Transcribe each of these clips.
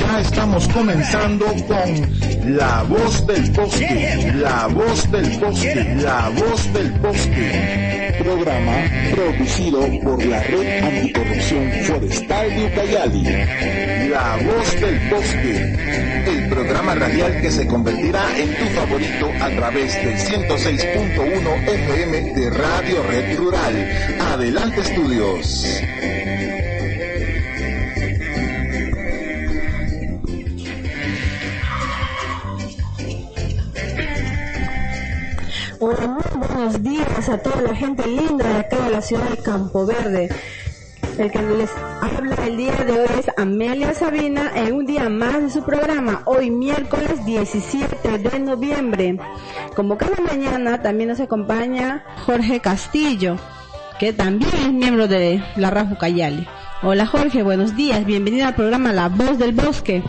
ya estamos comenzando con La Voz del Bosque, La Voz del Bosque, La Voz del Bosque. Programa producido por la Red Anticorrupción Forestal de Ucayali. La Voz del Bosque, el programa radial que se convertirá en tu favorito a través del 106.1 FM de Radio Red Rural. Adelante estudios. Hola, muy buenos días a toda la gente linda de acá de la ciudad de Campo Verde. El que les habla el día de hoy es Amelia Sabina en un día más de su programa, hoy miércoles 17 de noviembre. Como cada mañana también nos acompaña Jorge Castillo, que también es miembro de la Rafa Cayali. Hola Jorge, buenos días, bienvenido al programa La Voz del Bosque.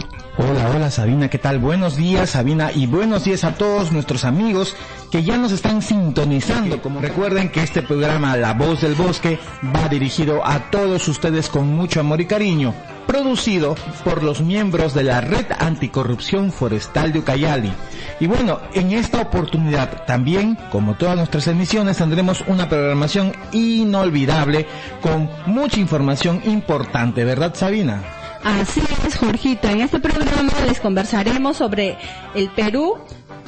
Hola, hola Sabina, ¿qué tal? Buenos días Sabina y buenos días a todos nuestros amigos que ya nos están sintonizando. Como recuerden que este programa La Voz del Bosque va dirigido a todos ustedes con mucho amor y cariño, producido por los miembros de la Red Anticorrupción Forestal de Ucayali. Y bueno, en esta oportunidad también, como todas nuestras emisiones, tendremos una programación inolvidable con mucha información importante, ¿verdad Sabina? Así es, Jorgito. En este programa les conversaremos sobre el Perú,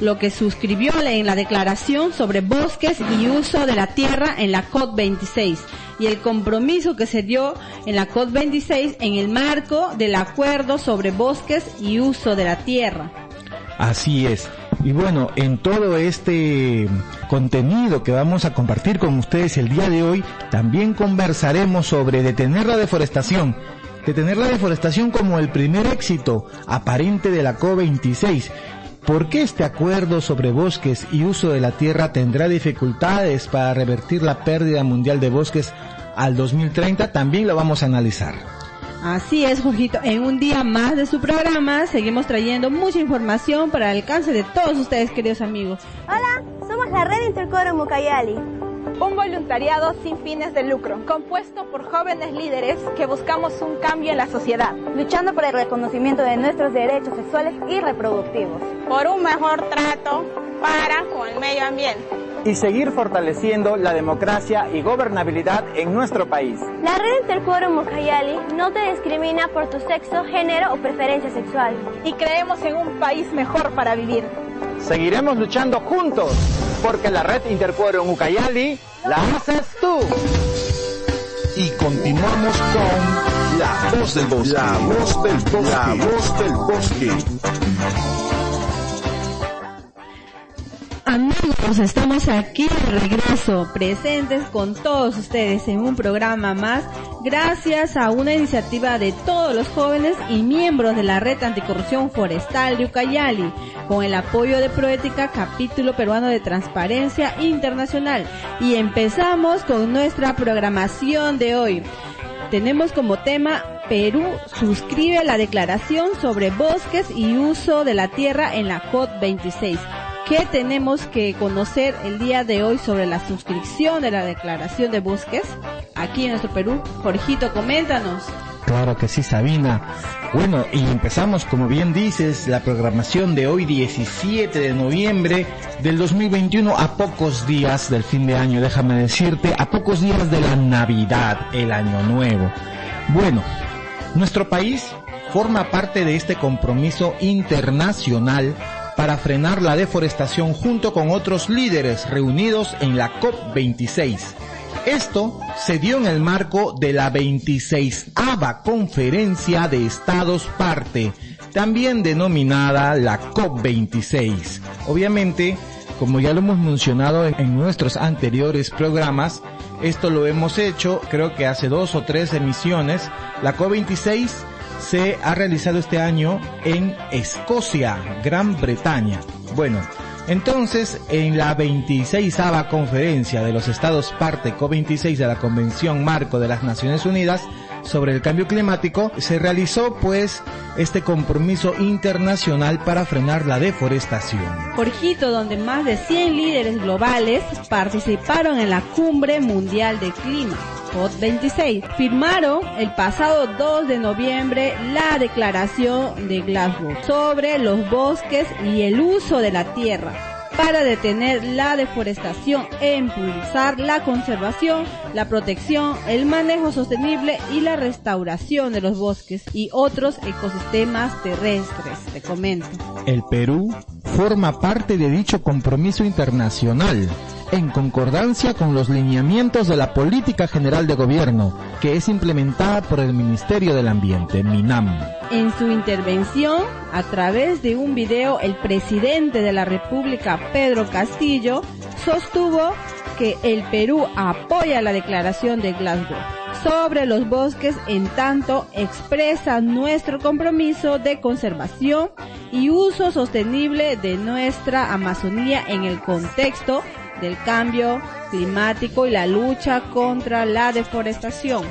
lo que suscribió en la declaración sobre bosques y uso de la tierra en la COP26 y el compromiso que se dio en la COP26 en el marco del acuerdo sobre bosques y uso de la tierra. Así es. Y bueno, en todo este contenido que vamos a compartir con ustedes el día de hoy, también conversaremos sobre detener la deforestación detener la deforestación como el primer éxito aparente de la COP26. ¿Por qué este acuerdo sobre bosques y uso de la tierra tendrá dificultades para revertir la pérdida mundial de bosques al 2030? También lo vamos a analizar. Así es, Jorgito. En un día más de su programa seguimos trayendo mucha información para el alcance de todos ustedes, queridos amigos. Hola, somos la Red Intercoro Mucayali un voluntariado sin fines de lucro, compuesto por jóvenes líderes que buscamos un cambio en la sociedad, luchando por el reconocimiento de nuestros derechos sexuales y reproductivos, por un mejor trato para con el medio ambiente y seguir fortaleciendo la democracia y gobernabilidad en nuestro país. La Red Interquorum Mucayali no te discrimina por tu sexo, género o preferencia sexual. Y creemos en un país mejor para vivir. Seguiremos luchando juntos, porque la Red Interquorum Ucayali la haces tú. Y continuamos con La Voz del Bosque. La Voz del Bosque. La Voz del Bosque. Amigos, estamos aquí de regreso, presentes con todos ustedes en un programa más, gracias a una iniciativa de todos los jóvenes y miembros de la Red Anticorrupción Forestal de Ucayali, con el apoyo de Proética, capítulo peruano de Transparencia Internacional. Y empezamos con nuestra programación de hoy. Tenemos como tema Perú suscribe la declaración sobre bosques y uso de la tierra en la COP26. ¿Qué tenemos que conocer el día de hoy sobre la suscripción de la Declaración de Bosques aquí en nuestro Perú? Jorgito, coméntanos. Claro que sí, Sabina. Bueno, y empezamos, como bien dices, la programación de hoy, 17 de noviembre del 2021, a pocos días del fin de año, déjame decirte, a pocos días de la Navidad, el Año Nuevo. Bueno, nuestro país forma parte de este compromiso internacional para frenar la deforestación junto con otros líderes reunidos en la COP26. Esto se dio en el marco de la 26 Conferencia de Estados Parte, también denominada la COP26. Obviamente, como ya lo hemos mencionado en nuestros anteriores programas, esto lo hemos hecho creo que hace dos o tres emisiones. La COP26 se ha realizado este año en Escocia, Gran Bretaña. Bueno, entonces, en la 26 conferencia de los Estados parte COP26 de la Convención Marco de las Naciones Unidas sobre el cambio climático, se realizó pues este compromiso internacional para frenar la deforestación. Jorgito, donde más de 100 líderes globales participaron en la Cumbre Mundial de Clima. COP26. Firmaron el pasado 2 de noviembre la declaración de Glasgow sobre los bosques y el uso de la tierra para detener la deforestación e impulsar la conservación, la protección, el manejo sostenible y la restauración de los bosques y otros ecosistemas terrestres. Te comento. El Perú forma parte de dicho compromiso internacional en concordancia con los lineamientos de la Política General de Gobierno, que es implementada por el Ministerio del Ambiente, MINAM. En su intervención, a través de un video, el presidente de la República, Pedro Castillo, sostuvo que el Perú apoya la declaración de Glasgow sobre los bosques en tanto expresa nuestro compromiso de conservación y uso sostenible de nuestra Amazonía en el contexto del cambio climático y la lucha contra la deforestación.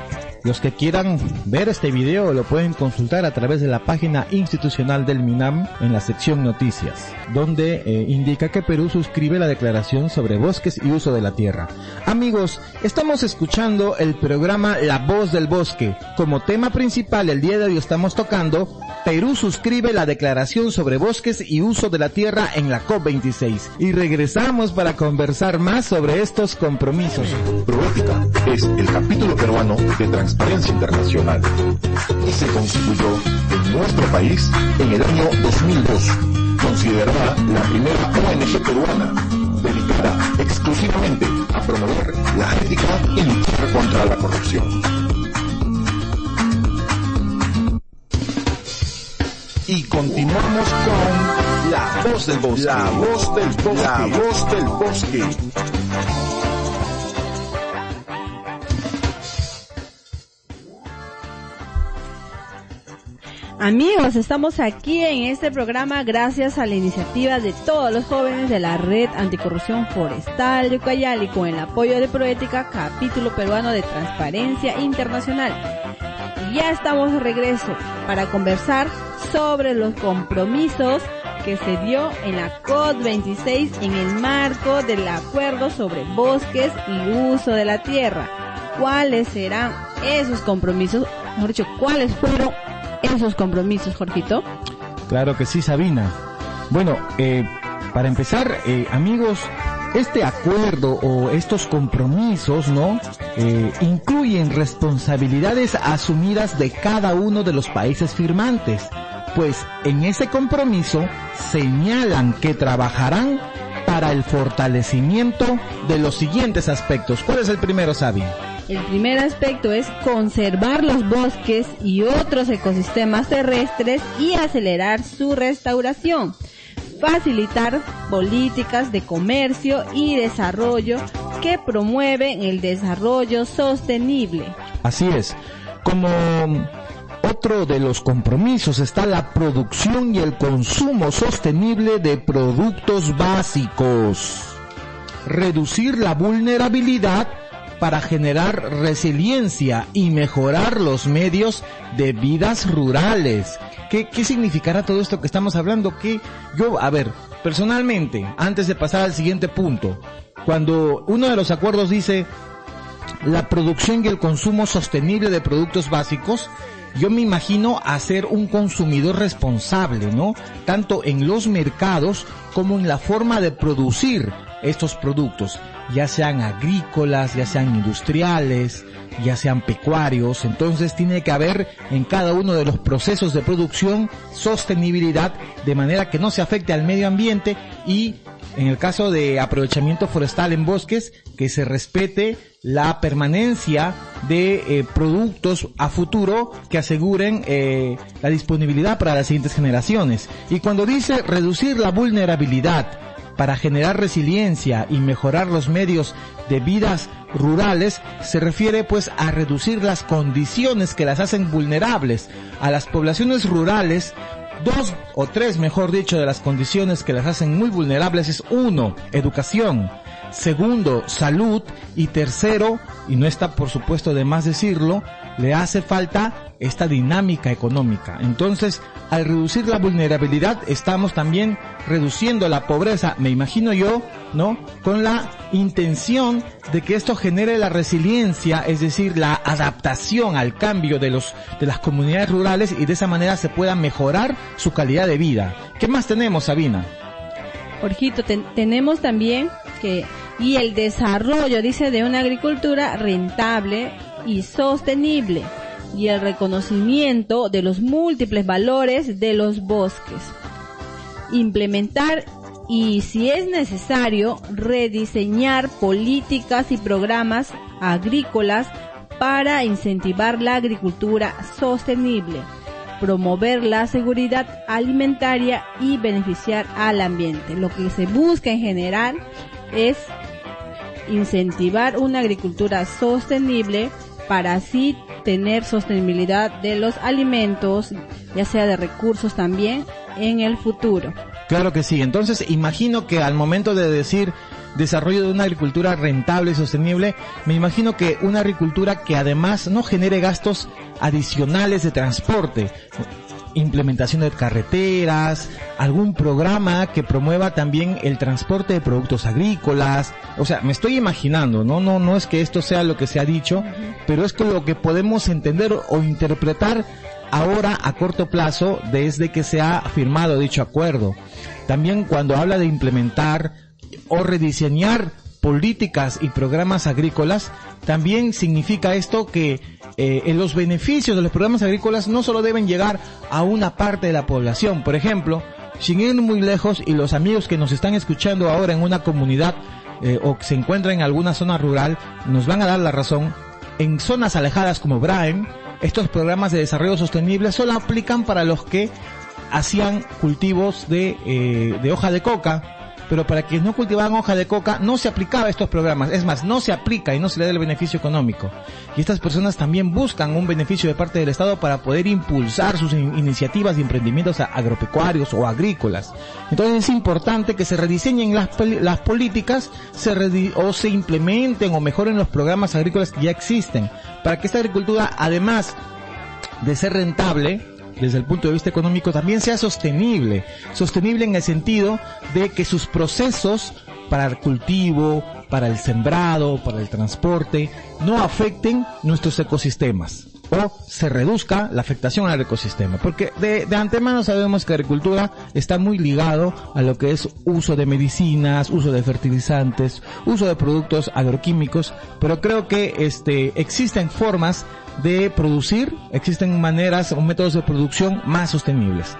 Los que quieran ver este video lo pueden consultar a través de la página institucional del MINAM en la sección noticias, donde eh, indica que Perú suscribe la declaración sobre bosques y uso de la tierra. Amigos, estamos escuchando el programa La Voz del Bosque. Como tema principal el día de hoy estamos tocando Perú suscribe la declaración sobre bosques y uso de la tierra en la COP26. Y regresamos para conversar más sobre estos compromisos. Proética es el capítulo peruano de Transparencia Internacional y se constituyó en nuestro país en el año 2002, considerada la primera ONG peruana dedicada exclusivamente a promover la ética y luchar contra la corrupción. Y continuamos con La Voz del Bosque. La Voz del Bosque. La Voz del Bosque. Amigos, estamos aquí en este programa gracias a la iniciativa de todos los jóvenes de la Red Anticorrupción Forestal de Ucayali con el apoyo de Proética, capítulo peruano de Transparencia Internacional. Ya estamos de regreso para conversar sobre los compromisos que se dio en la COP26 en el marco del acuerdo sobre bosques y uso de la tierra. ¿Cuáles serán esos compromisos? Mejor dicho, ¿cuáles fueron esos compromisos, Jorgito? Claro que sí, Sabina. Bueno, eh, para empezar, eh, amigos, este acuerdo o estos compromisos, ¿no? Eh, incluyen responsabilidades asumidas de cada uno de los países firmantes, pues en ese compromiso señalan que trabajarán para el fortalecimiento de los siguientes aspectos. ¿Cuál es el primero, Sabi? El primer aspecto es conservar los bosques y otros ecosistemas terrestres y acelerar su restauración. Facilitar políticas de comercio y desarrollo que promueven el desarrollo sostenible. Así es. Como otro de los compromisos está la producción y el consumo sostenible de productos básicos. Reducir la vulnerabilidad para generar resiliencia y mejorar los medios de vidas rurales. ¿Qué, qué significará todo esto que estamos hablando? Que yo, a ver, personalmente, antes de pasar al siguiente punto, cuando uno de los acuerdos dice la producción y el consumo sostenible de productos básicos, yo me imagino hacer un consumidor responsable, ¿no? Tanto en los mercados como en la forma de producir estos productos, ya sean agrícolas, ya sean industriales, ya sean pecuarios. Entonces tiene que haber en cada uno de los procesos de producción sostenibilidad de manera que no se afecte al medio ambiente y en el caso de aprovechamiento forestal en bosques, que se respete la permanencia de eh, productos a futuro que aseguren eh, la disponibilidad para las siguientes generaciones. Y cuando dice reducir la vulnerabilidad para generar resiliencia y mejorar los medios de vidas rurales, se refiere pues a reducir las condiciones que las hacen vulnerables a las poblaciones rurales. Dos o tres, mejor dicho, de las condiciones que las hacen muy vulnerables es uno, educación, segundo, salud. Y tercero, y no está por supuesto de más decirlo, le hace falta esta dinámica económica. Entonces, al reducir la vulnerabilidad, estamos también reduciendo la pobreza, me imagino yo, ¿no? Con la intención de que esto genere la resiliencia, es decir, la adaptación al cambio de los de las comunidades rurales y de esa manera se pueda mejorar su calidad de vida. ¿Qué más tenemos, Sabina? Jorgito, tenemos también que y el desarrollo, dice, de una agricultura rentable y sostenible y el reconocimiento de los múltiples valores de los bosques. Implementar y, si es necesario, rediseñar políticas y programas agrícolas para incentivar la agricultura sostenible, promover la seguridad alimentaria y beneficiar al ambiente. Lo que se busca en general es incentivar una agricultura sostenible para así tener sostenibilidad de los alimentos, ya sea de recursos también, en el futuro. Claro que sí. Entonces, imagino que al momento de decir desarrollo de una agricultura rentable y sostenible, me imagino que una agricultura que además no genere gastos adicionales de transporte implementación de carreteras, algún programa que promueva también el transporte de productos agrícolas. O sea, me estoy imaginando, no, no, no es que esto sea lo que se ha dicho, pero es que lo que podemos entender o interpretar ahora a corto plazo desde que se ha firmado dicho acuerdo. También cuando habla de implementar o rediseñar políticas y programas agrícolas, también significa esto que eh, los beneficios de los programas agrícolas no solo deben llegar a una parte de la población. Por ejemplo, sin ir muy lejos y los amigos que nos están escuchando ahora en una comunidad eh, o que se encuentran en alguna zona rural nos van a dar la razón. En zonas alejadas como Brian, estos programas de desarrollo sostenible solo aplican para los que hacían cultivos de, eh, de hoja de coca, pero para quienes no cultivaban hoja de coca no se aplicaba estos programas, es más, no se aplica y no se le da el beneficio económico. Y estas personas también buscan un beneficio de parte del Estado para poder impulsar sus iniciativas de emprendimientos agropecuarios o agrícolas. Entonces es importante que se rediseñen las, las políticas se o se implementen o mejoren los programas agrícolas que ya existen, para que esta agricultura, además de ser rentable, desde el punto de vista económico también sea sostenible. Sostenible en el sentido de que sus procesos para el cultivo, para el sembrado, para el transporte, no afecten nuestros ecosistemas o se reduzca la afectación al ecosistema. Porque de, antemano sabemos que la agricultura está muy ligado a lo que es uso de medicinas, uso de fertilizantes, uso de productos agroquímicos, pero creo que este, existen formas de producir, existen maneras o métodos de producción más sostenibles.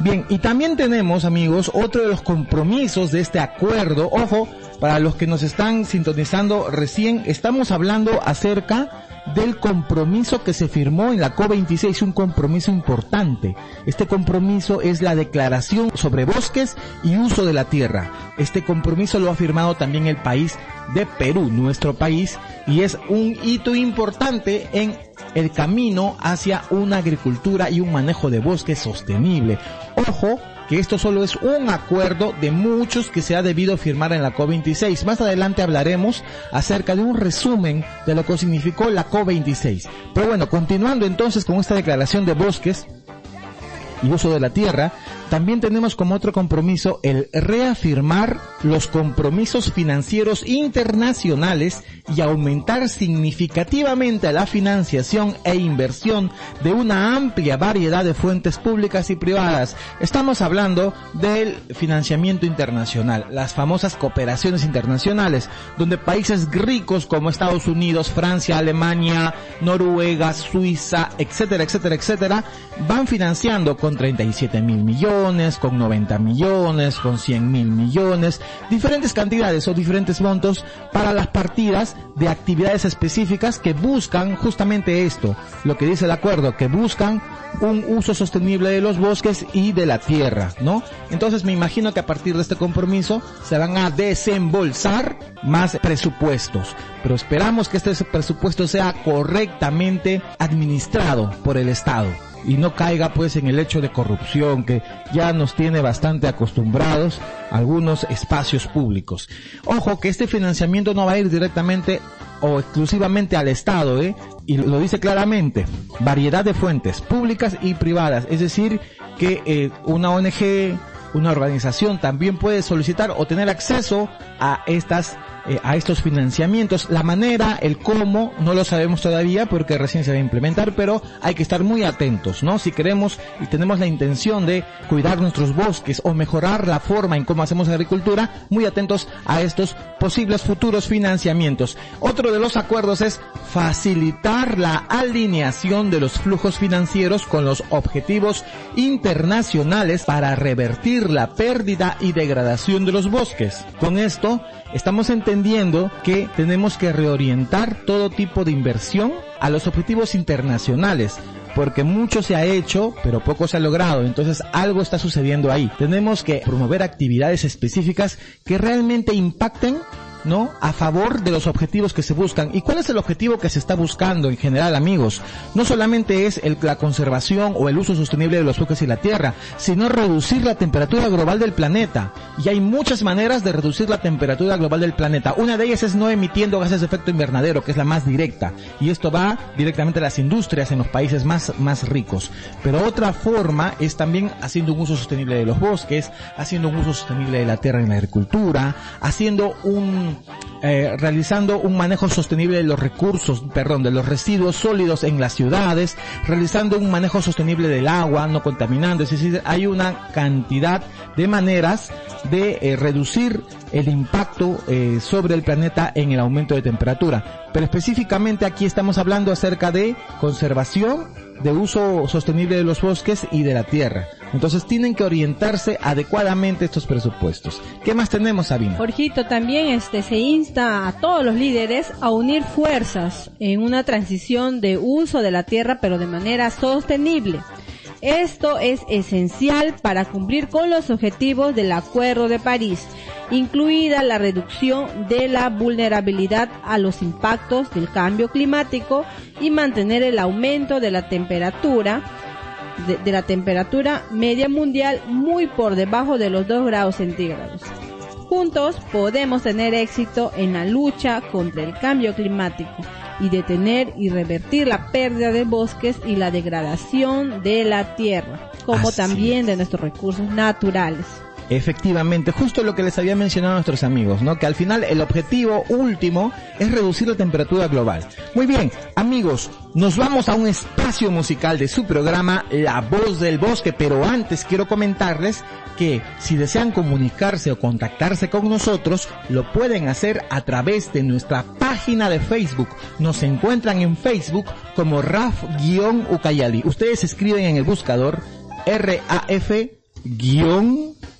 Bien, y también tenemos, amigos, otro de los compromisos de este acuerdo. Ojo, para los que nos están sintonizando recién, estamos hablando acerca del compromiso que se firmó en la COP26, un compromiso importante. Este compromiso es la declaración sobre bosques y uso de la tierra. Este compromiso lo ha firmado también el país de Perú, nuestro país, y es un hito importante en el camino hacia una agricultura y un manejo de bosques sostenible. Ojo, que esto solo es un acuerdo de muchos que se ha debido firmar en la COP26. Más adelante hablaremos acerca de un resumen de lo que significó la COP26. Pero bueno, continuando entonces con esta declaración de bosques y uso de la tierra, también tenemos como otro compromiso el reafirmar los compromisos financieros internacionales y aumentar significativamente la financiación e inversión de una amplia variedad de fuentes públicas y privadas. Estamos hablando del financiamiento internacional, las famosas cooperaciones internacionales, donde países ricos como Estados Unidos, Francia, Alemania, Noruega, Suiza, etcétera, etcétera, etcétera, van financiando con 37 mil millones, con 90 millones, con 100 mil millones, diferentes cantidades o diferentes montos para las partidas de actividades específicas que buscan justamente esto, lo que dice el acuerdo, que buscan un uso sostenible de los bosques y de la tierra, ¿no? Entonces me imagino que a partir de este compromiso se van a desembolsar más presupuestos, pero esperamos que este presupuesto sea correctamente administrado por el Estado y no caiga pues en el hecho de corrupción que ya nos tiene bastante acostumbrados algunos espacios públicos. Ojo que este financiamiento no va a ir directamente o exclusivamente al Estado, ¿eh? y lo dice claramente, variedad de fuentes públicas y privadas, es decir, que eh, una ONG, una organización también puede solicitar o tener acceso a estas eh, a estos financiamientos. La manera, el cómo, no lo sabemos todavía porque recién se va a implementar, pero hay que estar muy atentos, ¿no? Si queremos y tenemos la intención de cuidar nuestros bosques o mejorar la forma en cómo hacemos agricultura, muy atentos a estos posibles futuros financiamientos. Otro de los acuerdos es facilitar la alineación de los flujos financieros con los objetivos internacionales para revertir la pérdida y degradación de los bosques. Con esto, estamos entendiendo que tenemos que reorientar todo tipo de inversión a los objetivos internacionales porque mucho se ha hecho, pero poco se ha logrado. Entonces algo está sucediendo ahí. Tenemos que promover actividades específicas que realmente impacten ¿no? A favor de los objetivos que se buscan. ¿Y cuál es el objetivo que se está buscando en general, amigos? No solamente es el, la conservación o el uso sostenible de los bosques y la tierra, sino reducir la temperatura global del planeta. Y hay muchas maneras de reducir la temperatura global del planeta. Una de ellas es no emitiendo gases de efecto invernadero, que es la más directa. Y esto va directamente a las industrias en los países más, más ricos. Pero otra forma es también haciendo un uso sostenible de los bosques, haciendo un uso sostenible de la tierra en la agricultura, haciendo un eh, realizando un manejo sostenible de los recursos, perdón, de los residuos sólidos en las ciudades, realizando un manejo sostenible del agua, no contaminando, es decir, hay una cantidad de maneras de eh, reducir el impacto eh, sobre el planeta en el aumento de temperatura. Pero específicamente aquí estamos hablando acerca de conservación, de uso sostenible de los bosques y de la tierra. Entonces tienen que orientarse adecuadamente estos presupuestos. ¿Qué más tenemos, Sabina? Jorgito, también este, se insta a todos los líderes a unir fuerzas en una transición de uso de la tierra, pero de manera sostenible. Esto es esencial para cumplir con los objetivos del Acuerdo de París, incluida la reducción de la vulnerabilidad a los impactos del cambio climático y mantener el aumento de la temperatura de, la temperatura media mundial muy por debajo de los 2 grados centígrados. Juntos podemos tener éxito en la lucha contra el cambio climático y detener y revertir la pérdida de bosques y la degradación de la tierra, como también de nuestros recursos naturales. Efectivamente, justo lo que les había mencionado a nuestros amigos, ¿no? Que al final el objetivo último es reducir la temperatura global. Muy bien, amigos, nos vamos a un espacio musical de su programa La Voz del Bosque, pero antes quiero comentarles que si desean comunicarse o contactarse con nosotros, lo pueden hacer a través de nuestra página de Facebook. Nos encuentran en Facebook como RAF-Ucayali. Ustedes escriben en el buscador R-A-F-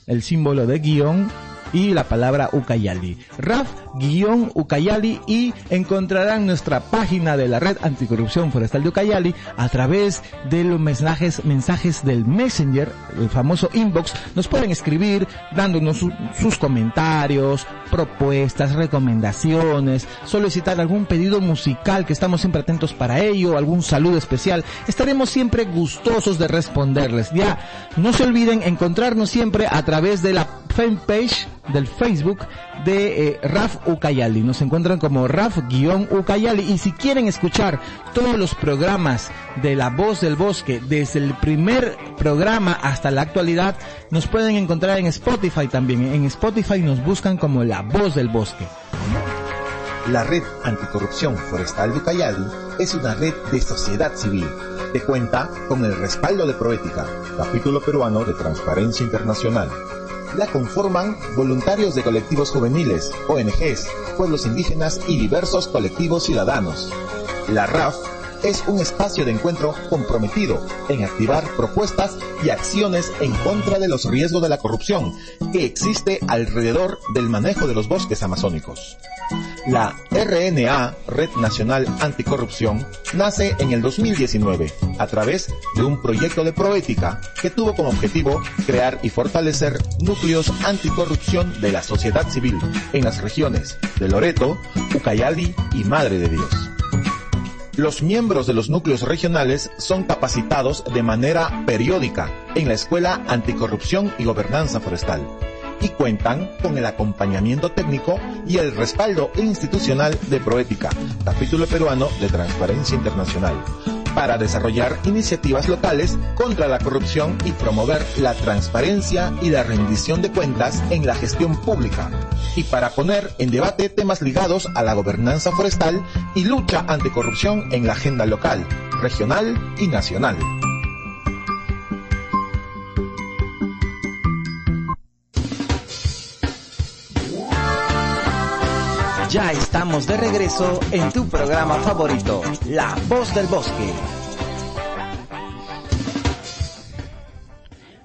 el símbolo de guion y la palabra Ucayali. RAF-Ucayali y encontrarán nuestra página de la Red Anticorrupción Forestal de Ucayali a través de los mensajes, mensajes del Messenger, el famoso inbox. Nos pueden escribir dándonos sus comentarios, propuestas, recomendaciones, solicitar algún pedido musical que estamos siempre atentos para ello, algún saludo especial. Estaremos siempre gustosos de responderles. Ya, no se olviden encontrarnos siempre a través de la fanpage del Facebook de eh, Raf Ucayali. Nos encuentran como Raf-Ucayali. Y si quieren escuchar todos los programas de La Voz del Bosque, desde el primer programa hasta la actualidad, nos pueden encontrar en Spotify también. En Spotify nos buscan como La Voz del Bosque. La Red Anticorrupción Forestal de Ucayali es una red de sociedad civil que cuenta con el respaldo de Proética, capítulo peruano de Transparencia Internacional la conforman voluntarios de colectivos juveniles, ONGs, pueblos indígenas y diversos colectivos ciudadanos. La RAF es un espacio de encuentro comprometido en activar propuestas y acciones en contra de los riesgos de la corrupción que existe alrededor del manejo de los bosques amazónicos. La RNA, Red Nacional Anticorrupción, nace en el 2019 a través de un proyecto de proética que tuvo como objetivo crear y fortalecer núcleos anticorrupción de la sociedad civil en las regiones de Loreto, Ucayali y Madre de Dios. Los miembros de los núcleos regionales son capacitados de manera periódica en la Escuela Anticorrupción y Gobernanza Forestal y cuentan con el acompañamiento técnico y el respaldo institucional de Proética, capítulo peruano de Transparencia Internacional para desarrollar iniciativas locales contra la corrupción y promover la transparencia y la rendición de cuentas en la gestión pública, y para poner en debate temas ligados a la gobernanza forestal y lucha anticorrupción en la agenda local, regional y nacional. Ya estamos de regreso en tu programa favorito, La Voz del Bosque.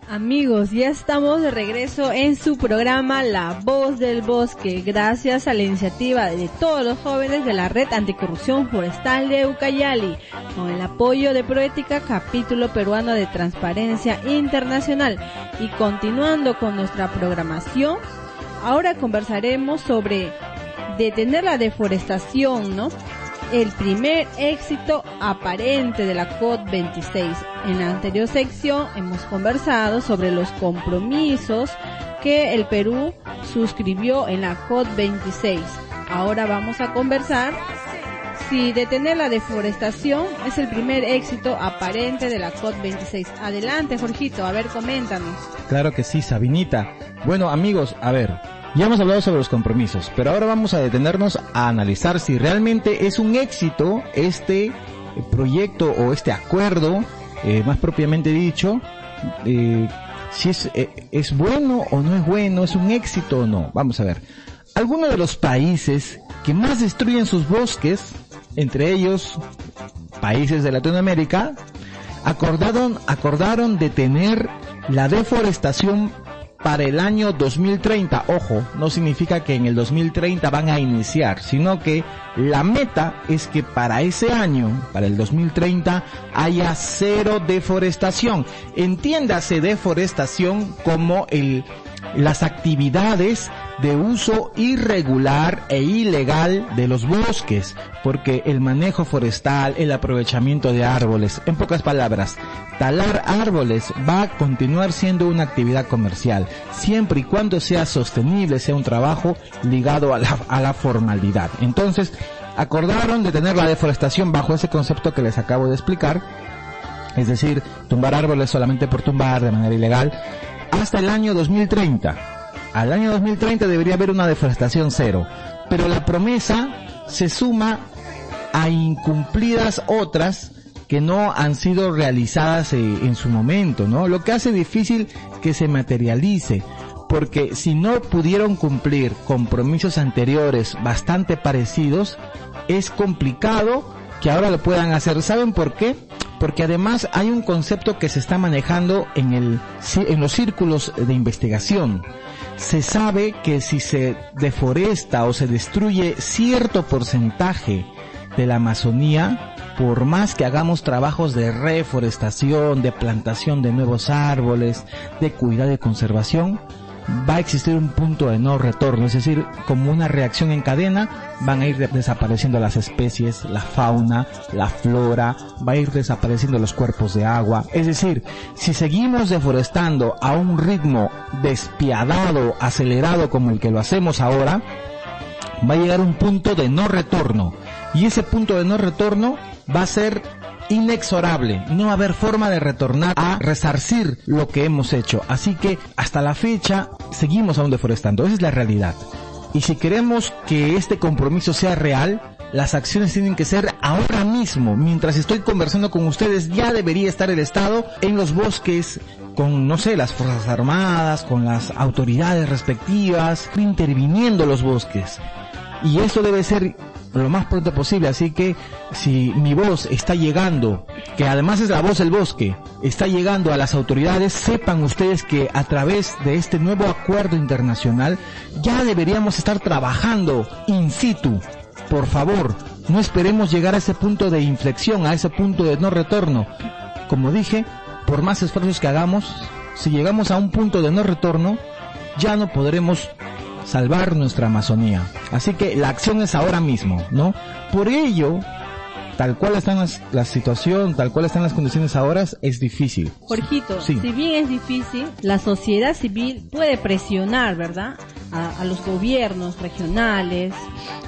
Amigos, ya estamos de regreso en su programa La Voz del Bosque, gracias a la iniciativa de todos los jóvenes de la Red Anticorrupción Forestal de Ucayali, con el apoyo de Proética, capítulo peruano de Transparencia Internacional. Y continuando con nuestra programación, ahora conversaremos sobre detener la deforestación, ¿no? El primer éxito aparente de la COP26. En la anterior sección hemos conversado sobre los compromisos que el Perú suscribió en la COP26. Ahora vamos a conversar si detener la deforestación es el primer éxito aparente de la COP26. Adelante, Jorgito, a ver, coméntanos. Claro que sí, Sabinita. Bueno, amigos, a ver, ya hemos hablado sobre los compromisos, pero ahora vamos a detenernos a analizar si realmente es un éxito este proyecto o este acuerdo, eh, más propiamente dicho, eh, si es, eh, es bueno o no es bueno, es un éxito o no. Vamos a ver. Algunos de los países que más destruyen sus bosques, entre ellos países de Latinoamérica, acordaron, acordaron detener la deforestación para el año 2030. Ojo, no significa que en el 2030 van a iniciar, sino que la meta es que para ese año, para el 2030, haya cero deforestación. Entiéndase deforestación como el, las actividades de uso irregular e ilegal de los bosques, porque el manejo forestal, el aprovechamiento de árboles, en pocas palabras, talar árboles va a continuar siendo una actividad comercial, siempre y cuando sea sostenible, sea un trabajo ligado a la, a la formalidad. Entonces, acordaron de tener la deforestación bajo ese concepto que les acabo de explicar, es decir, tumbar árboles solamente por tumbar de manera ilegal, hasta el año 2030 al año 2030 debería haber una deforestación cero. Pero la promesa se suma a incumplidas otras que no han sido realizadas eh, en su momento, ¿no? Lo que hace difícil que se materialice, porque si no pudieron cumplir compromisos anteriores bastante parecidos, es complicado que ahora lo puedan hacer. ¿Saben por qué? Porque además hay un concepto que se está manejando en el, en los círculos de investigación. Se sabe que si se deforesta o se destruye cierto porcentaje de la Amazonía, por más que hagamos trabajos de reforestación, de plantación de nuevos árboles, de cuidado y conservación, va a existir un punto de no retorno, es decir, como una reacción en cadena, van a ir desapareciendo las especies, la fauna, la flora, va a ir desapareciendo los cuerpos de agua. Es decir, si seguimos deforestando a un ritmo despiadado, acelerado como el que lo hacemos ahora, va a llegar un punto de no retorno. Y ese punto de no retorno va a ser inexorable. No va a haber forma de retornar a resarcir lo que hemos hecho. Así que hasta la fecha seguimos aún deforestando. Esa es la realidad. Y si queremos que este compromiso sea real, las acciones tienen que ser ahora mismo. Mientras estoy conversando con ustedes, ya debería estar el Estado en los bosques con, no sé, las Fuerzas Armadas, con las autoridades respectivas, interviniendo los bosques. Y eso debe ser lo más pronto posible. Así que si mi voz está llegando, que además es la voz del bosque, está llegando a las autoridades, sepan ustedes que a través de este nuevo acuerdo internacional ya deberíamos estar trabajando in situ. Por favor, no esperemos llegar a ese punto de inflexión, a ese punto de no retorno. Como dije, por más esfuerzos que hagamos, si llegamos a un punto de no retorno, ya no podremos salvar nuestra Amazonía. Así que la acción es ahora mismo, ¿no? Por ello, tal cual están las, la situación, tal cual están las condiciones ahora, es difícil. Jorgito, Sí. si bien es difícil, la sociedad civil puede presionar, ¿verdad? A, a los gobiernos regionales,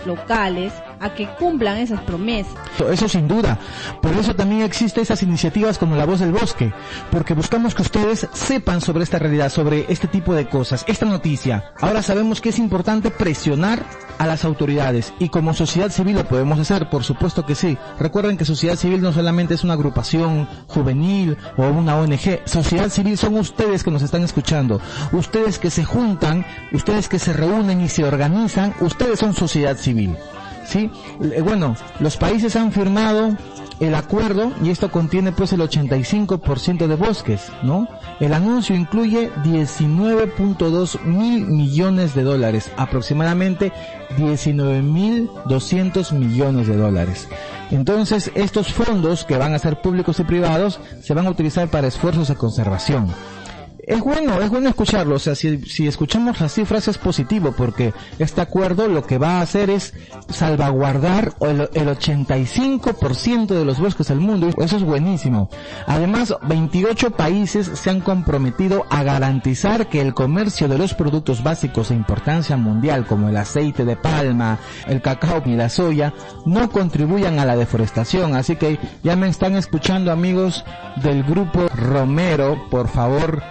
locales, a que cumplan esas promesas. Eso sin duda. Por eso también existen esas iniciativas como La Voz del Bosque, porque buscamos que ustedes sepan sobre esta realidad, sobre este tipo de cosas, esta noticia. Ahora sabemos que es importante presionar a las autoridades y como sociedad civil lo podemos hacer, por supuesto que sí. Recuerden que sociedad civil no solamente es una agrupación juvenil o una ONG, sociedad civil son ustedes que nos están escuchando, ustedes que se juntan, ustedes que se reúnen y se organizan, ustedes son sociedad civil. ¿Sí? Eh, Bueno, los países han firmado el acuerdo y esto contiene pues el 85% de bosques, ¿no? El anuncio incluye 19.2 mil millones de dólares, aproximadamente 19.200 millones de dólares. Entonces, estos fondos que van a ser públicos y privados se van a utilizar para esfuerzos de conservación. Es bueno, es bueno escucharlo, o sea, si, si escuchamos las cifras es positivo porque este acuerdo lo que va a hacer es salvaguardar el, el 85% de los bosques del mundo, eso es buenísimo. Además, 28 países se han comprometido a garantizar que el comercio de los productos básicos de importancia mundial como el aceite de palma, el cacao y la soya no contribuyan a la deforestación, así que ya me están escuchando amigos del grupo Romero, por favor,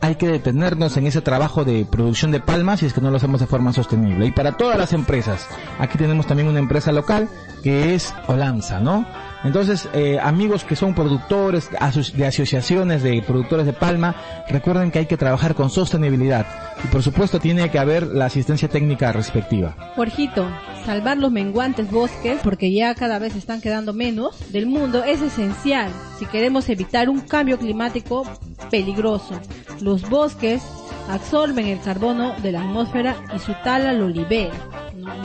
hay que detenernos en ese trabajo de producción de palmas si es que no lo hacemos de forma sostenible. Y para todas las empresas, aquí tenemos también una empresa local que es Olanza, ¿no? Entonces, eh, amigos que son productores aso- de asociaciones de productores de palma, recuerden que hay que trabajar con sostenibilidad. Y por supuesto tiene que haber la asistencia técnica respectiva. Jorgito, salvar los menguantes bosques, porque ya cada vez están quedando menos, del mundo es esencial si queremos evitar un cambio climático peligroso. Los bosques absorben el carbono de la atmósfera y su tala lo libera.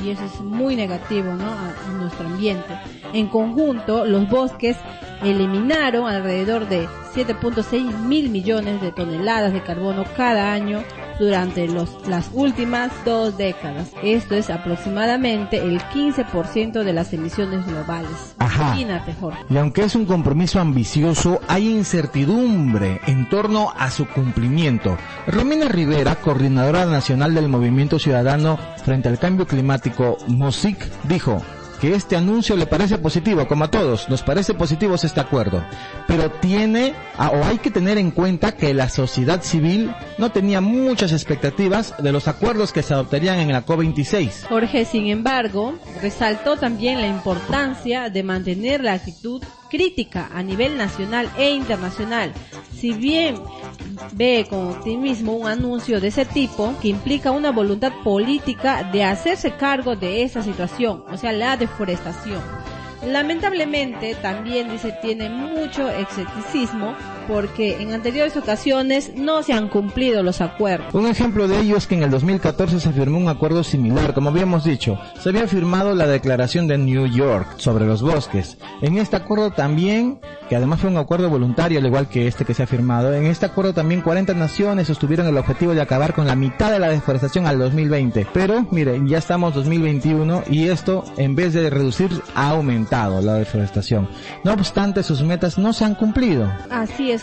Y eso es muy negativo ¿no? a nuestro ambiente. En conjunto, los bosques eliminaron alrededor de 7.6 mil millones de toneladas de carbono cada año durante los, las últimas dos décadas. Esto es aproximadamente el 15% de las emisiones globales. Ajá. Imagínate, Jorge. Y aunque es un compromiso ambicioso, hay incertidumbre en torno a su cumplimiento. Romina Rivera, coordinadora nacional del Movimiento Ciudadano frente al Cambio Climático, MOSIC, dijo que este anuncio le parece positivo, como a todos, nos parece positivo este acuerdo, pero tiene ah, o hay que tener en cuenta que la sociedad civil no tenía muchas expectativas de los acuerdos que se adoptarían en la COP26. Jorge, sin embargo, resaltó también la importancia de mantener la actitud crítica a nivel nacional e internacional. Si bien ve con optimismo un anuncio de ese tipo que implica una voluntad política de hacerse cargo de esa situación, o sea, la deforestación. Lamentablemente también dice tiene mucho escepticismo porque en anteriores ocasiones no se han cumplido los acuerdos. Un ejemplo de ello es que en el 2014 se firmó un acuerdo similar, como habíamos dicho, se había firmado la Declaración de New York sobre los bosques. En este acuerdo también, que además fue un acuerdo voluntario al igual que este que se ha firmado, en este acuerdo también 40 naciones sostuvieron el objetivo de acabar con la mitad de la deforestación al 2020. Pero, miren, ya estamos 2021 y esto en vez de reducir ha aumentado la deforestación. No obstante, sus metas no se han cumplido. Así es,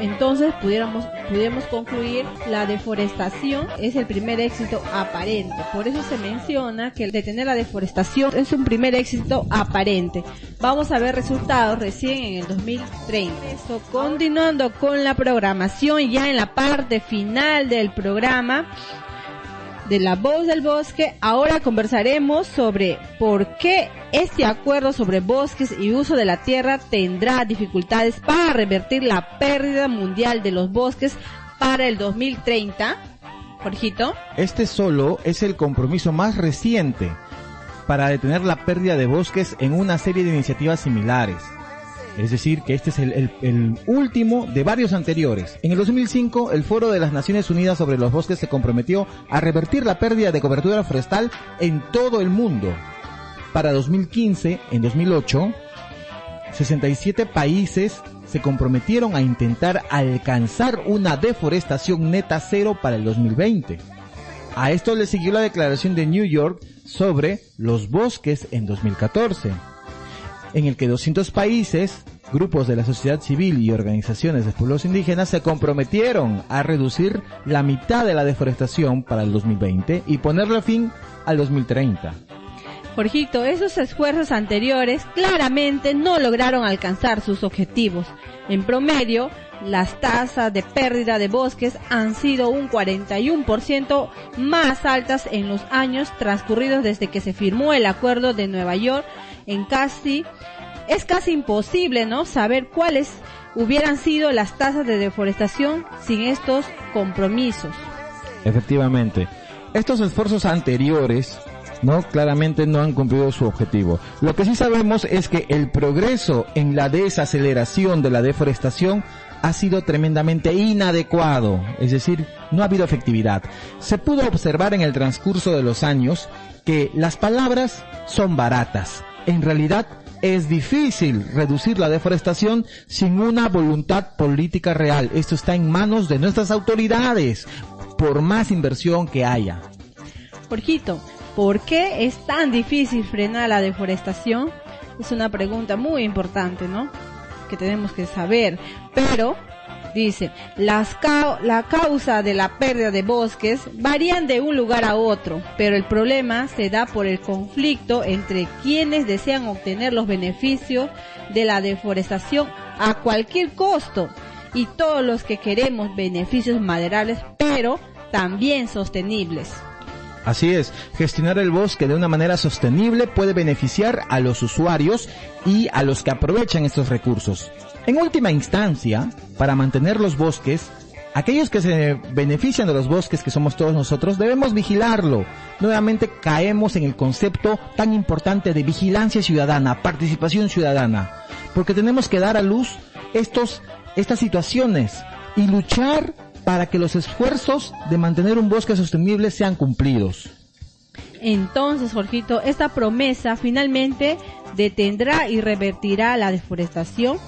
Entonces pudiéramos, pudiéramos concluir la deforestación es el primer éxito aparente. Por eso se menciona que el detener la deforestación es un primer éxito aparente. Vamos a ver resultados recién en el 2030. Esto, continuando con la programación, ya en la parte final del programa, de la voz del bosque, ahora conversaremos sobre por qué este acuerdo sobre bosques y uso de la tierra tendrá dificultades para revertir la pérdida mundial de los bosques para el 2030. Jorgito. Este solo es el compromiso más reciente para detener la pérdida de bosques en una serie de iniciativas similares. Es decir, que este es el, último de varios anteriores. En el 2005, el Foro de las Naciones Unidas sobre los Bosques se comprometió a revertir la pérdida de cobertura forestal en todo el mundo. Para 2015, en 2008, 67 países se comprometieron a intentar alcanzar una deforestación neta cero para el 2020. A esto le siguió la declaración de New York sobre los bosques en 2014. En el que 200 países, grupos de la sociedad civil y organizaciones de pueblos indígenas se comprometieron a reducir la mitad de la deforestación para el 2020 y ponerle fin al 2030. Jorgito, esos esfuerzos anteriores claramente no lograron alcanzar sus objetivos. En promedio, las tasas de pérdida de bosques han sido un 41% más altas en los años transcurridos desde que se firmó el acuerdo de Nueva York en casi es casi imposible, ¿no? Saber cuáles hubieran sido las tasas de deforestación sin estos compromisos. Efectivamente, estos esfuerzos anteriores no claramente no han cumplido su objetivo. Lo que sí sabemos es que el progreso en la desaceleración de la deforestación ha sido tremendamente inadecuado, es decir, no ha habido efectividad. Se pudo observar en el transcurso de los años que las palabras son baratas. En realidad, es difícil reducir la deforestación sin una voluntad política real. Esto está en manos de nuestras autoridades, por más inversión que haya. Jorgito, ¿por qué es tan difícil frenar la deforestación? Es una pregunta muy importante, ¿no? Que tenemos que saber. Pero Dice, las la causa de la pérdida de bosques varían de un lugar a otro, pero el problema se da por el conflicto entre quienes desean obtener los beneficios de la deforestación a cualquier costo y todos los que queremos beneficios maderables, pero también sostenibles. Así es, gestionar el bosque de una manera sostenible puede beneficiar a los usuarios y a los que aprovechan estos recursos. En última instancia, para mantener los bosques, aquellos que se benefician de los bosques, que somos todos nosotros, debemos vigilarlo. Nuevamente caemos en el concepto tan importante de vigilancia ciudadana, participación ciudadana, porque tenemos que dar a luz estos, estas situaciones y luchar para que los esfuerzos de mantener un bosque sostenible sean cumplidos. Entonces, Jorgito, esta promesa finalmente detendrá y revertirá la deforestación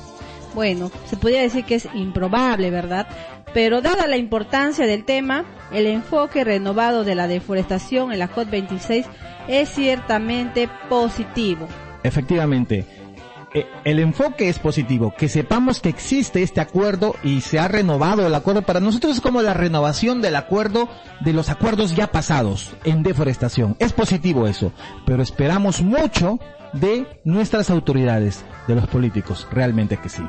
bueno, se podría decir que es improbable, ¿verdad? Pero dada la importancia del tema, el enfoque renovado de la deforestación en la COP26 es ciertamente positivo. Efectivamente, eh, el enfoque es positivo, que sepamos que existe este acuerdo y se ha renovado el acuerdo. Para nosotros es como la renovación del acuerdo de los acuerdos ya pasados en deforestación. Es positivo eso, pero esperamos mucho de nuestras autoridades, de los políticos, realmente que sí.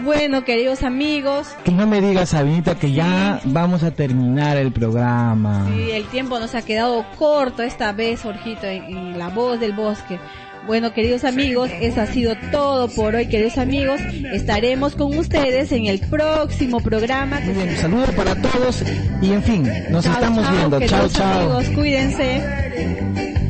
Bueno, queridos amigos. Que no me digas, Sabinita, que ya vamos a terminar el programa. Sí, el tiempo nos ha quedado corto esta vez, Jorgito, en, La Voz del Bosque. Bueno, queridos amigos, eso ha sido todo por hoy, queridos amigos. Estaremos con ustedes en el próximo programa. un saludo para todos y en fin, nos estamos viendo. Chao, chao. Amigos, cuídense.